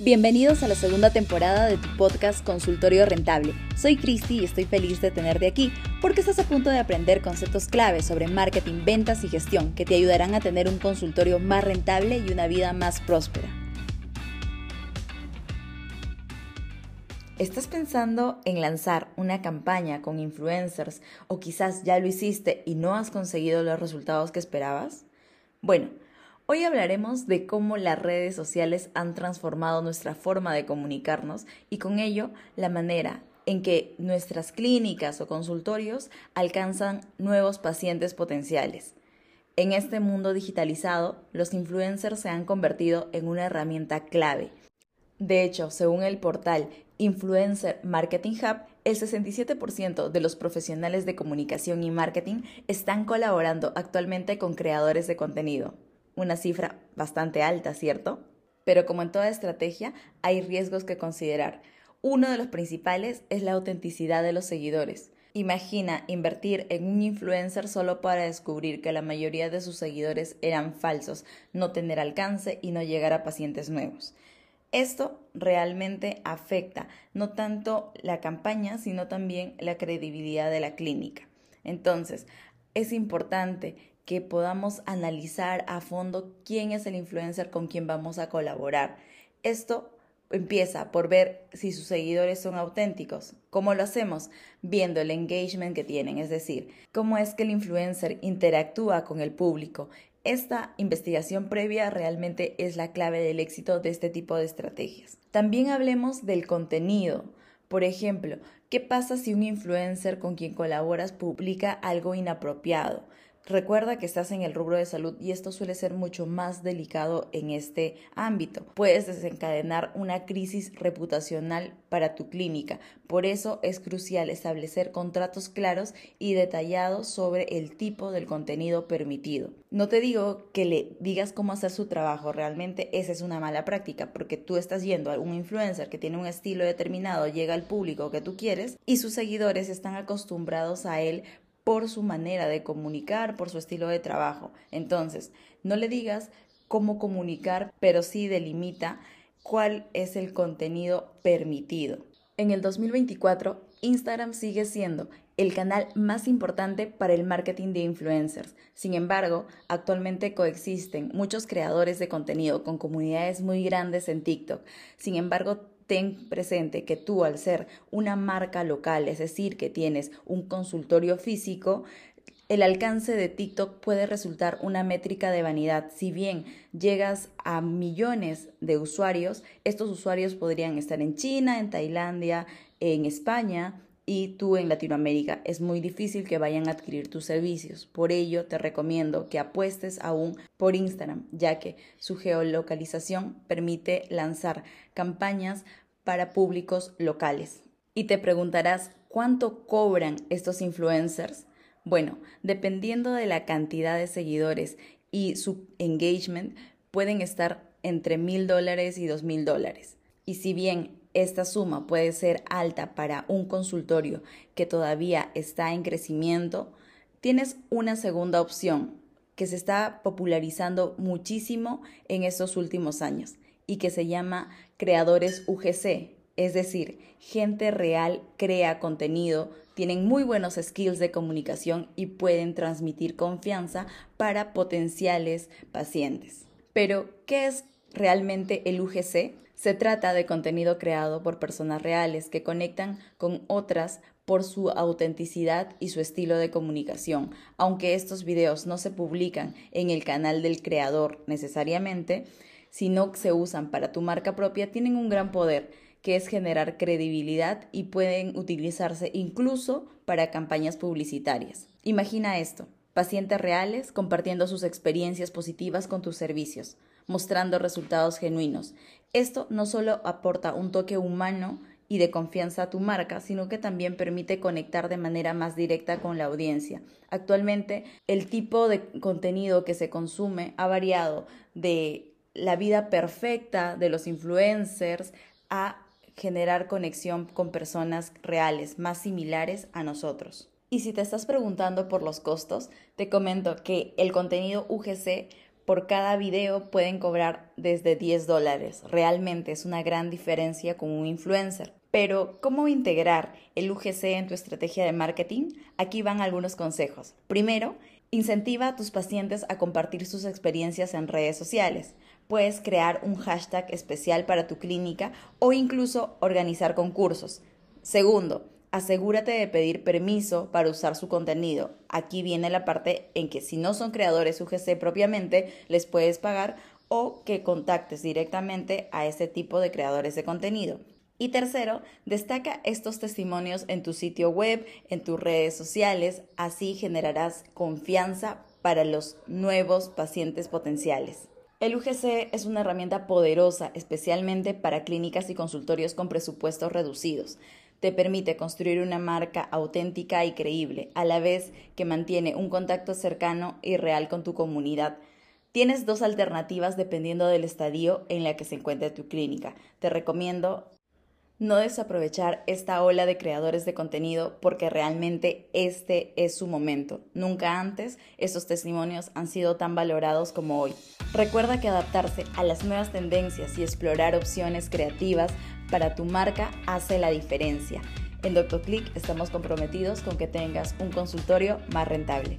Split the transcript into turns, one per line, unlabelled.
Bienvenidos a la segunda temporada de tu podcast Consultorio Rentable. Soy Cristi y estoy feliz de tenerte aquí porque estás a punto de aprender conceptos claves sobre marketing, ventas y gestión que te ayudarán a tener un consultorio más rentable y una vida más próspera. ¿Estás pensando en lanzar una campaña con influencers o quizás ya lo hiciste y no has conseguido los resultados que esperabas? Bueno, Hoy hablaremos de cómo las redes sociales han transformado nuestra forma de comunicarnos y con ello la manera en que nuestras clínicas o consultorios alcanzan nuevos pacientes potenciales. En este mundo digitalizado, los influencers se han convertido en una herramienta clave. De hecho, según el portal Influencer Marketing Hub, el 67% de los profesionales de comunicación y marketing están colaborando actualmente con creadores de contenido una cifra bastante alta, ¿cierto? Pero como en toda estrategia, hay riesgos que considerar. Uno de los principales es la autenticidad de los seguidores. Imagina invertir en un influencer solo para descubrir que la mayoría de sus seguidores eran falsos, no tener alcance y no llegar a pacientes nuevos. Esto realmente afecta no tanto la campaña, sino también la credibilidad de la clínica. Entonces, es importante que podamos analizar a fondo quién es el influencer con quien vamos a colaborar. Esto empieza por ver si sus seguidores son auténticos. ¿Cómo lo hacemos? Viendo el engagement que tienen, es decir, cómo es que el influencer interactúa con el público. Esta investigación previa realmente es la clave del éxito de este tipo de estrategias. También hablemos del contenido. Por ejemplo, ¿qué pasa si un influencer con quien colaboras publica algo inapropiado? Recuerda que estás en el rubro de salud y esto suele ser mucho más delicado en este ámbito. Puedes desencadenar una crisis reputacional para tu clínica. Por eso es crucial establecer contratos claros y detallados sobre el tipo del contenido permitido. No te digo que le digas cómo hacer su trabajo, realmente esa es una mala práctica porque tú estás yendo a un influencer que tiene un estilo determinado, llega al público que tú quieres y sus seguidores están acostumbrados a él por su manera de comunicar, por su estilo de trabajo. Entonces, no le digas cómo comunicar, pero sí delimita cuál es el contenido permitido. En el 2024, Instagram sigue siendo el canal más importante para el marketing de influencers. Sin embargo, actualmente coexisten muchos creadores de contenido con comunidades muy grandes en TikTok. Sin embargo, ten presente que tú al ser una marca local, es decir, que tienes un consultorio físico, el alcance de TikTok puede resultar una métrica de vanidad. Si bien llegas a millones de usuarios, estos usuarios podrían estar en China, en Tailandia, en España y tú en Latinoamérica. Es muy difícil que vayan a adquirir tus servicios. Por ello, te recomiendo que apuestes aún por Instagram, ya que su geolocalización permite lanzar campañas para públicos locales. Y te preguntarás, ¿cuánto cobran estos influencers? Bueno, dependiendo de la cantidad de seguidores y su engagement, pueden estar entre mil dólares y dos mil dólares. Y si bien esta suma puede ser alta para un consultorio que todavía está en crecimiento, tienes una segunda opción que se está popularizando muchísimo en estos últimos años y que se llama creadores UGC, es decir, gente real crea contenido, tienen muy buenos skills de comunicación y pueden transmitir confianza para potenciales pacientes. Pero, ¿qué es realmente el UGC? Se trata de contenido creado por personas reales que conectan con otras por su autenticidad y su estilo de comunicación. Aunque estos videos no se publican en el canal del creador necesariamente, si no se usan para tu marca propia, tienen un gran poder, que es generar credibilidad y pueden utilizarse incluso para campañas publicitarias. Imagina esto, pacientes reales compartiendo sus experiencias positivas con tus servicios, mostrando resultados genuinos. Esto no solo aporta un toque humano y de confianza a tu marca, sino que también permite conectar de manera más directa con la audiencia. Actualmente, el tipo de contenido que se consume ha variado de la vida perfecta de los influencers a generar conexión con personas reales, más similares a nosotros. Y si te estás preguntando por los costos, te comento que el contenido UGC por cada video pueden cobrar desde 10 dólares. Realmente es una gran diferencia con un influencer. Pero, ¿cómo integrar el UGC en tu estrategia de marketing? Aquí van algunos consejos. Primero, incentiva a tus pacientes a compartir sus experiencias en redes sociales. Puedes crear un hashtag especial para tu clínica o incluso organizar concursos. Segundo, asegúrate de pedir permiso para usar su contenido. Aquí viene la parte en que si no son creadores UGC propiamente, les puedes pagar o que contactes directamente a ese tipo de creadores de contenido. Y tercero, destaca estos testimonios en tu sitio web, en tus redes sociales, así generarás confianza para los nuevos pacientes potenciales. El UGC es una herramienta poderosa, especialmente para clínicas y consultorios con presupuestos reducidos. Te permite construir una marca auténtica y creíble, a la vez que mantiene un contacto cercano y real con tu comunidad. Tienes dos alternativas dependiendo del estadio en la que se encuentre tu clínica. Te recomiendo no desaprovechar esta ola de creadores de contenido porque realmente este es su momento. Nunca antes estos testimonios han sido tan valorados como hoy. Recuerda que adaptarse a las nuevas tendencias y explorar opciones creativas para tu marca hace la diferencia. En DoctorClick estamos comprometidos con que tengas un consultorio más rentable.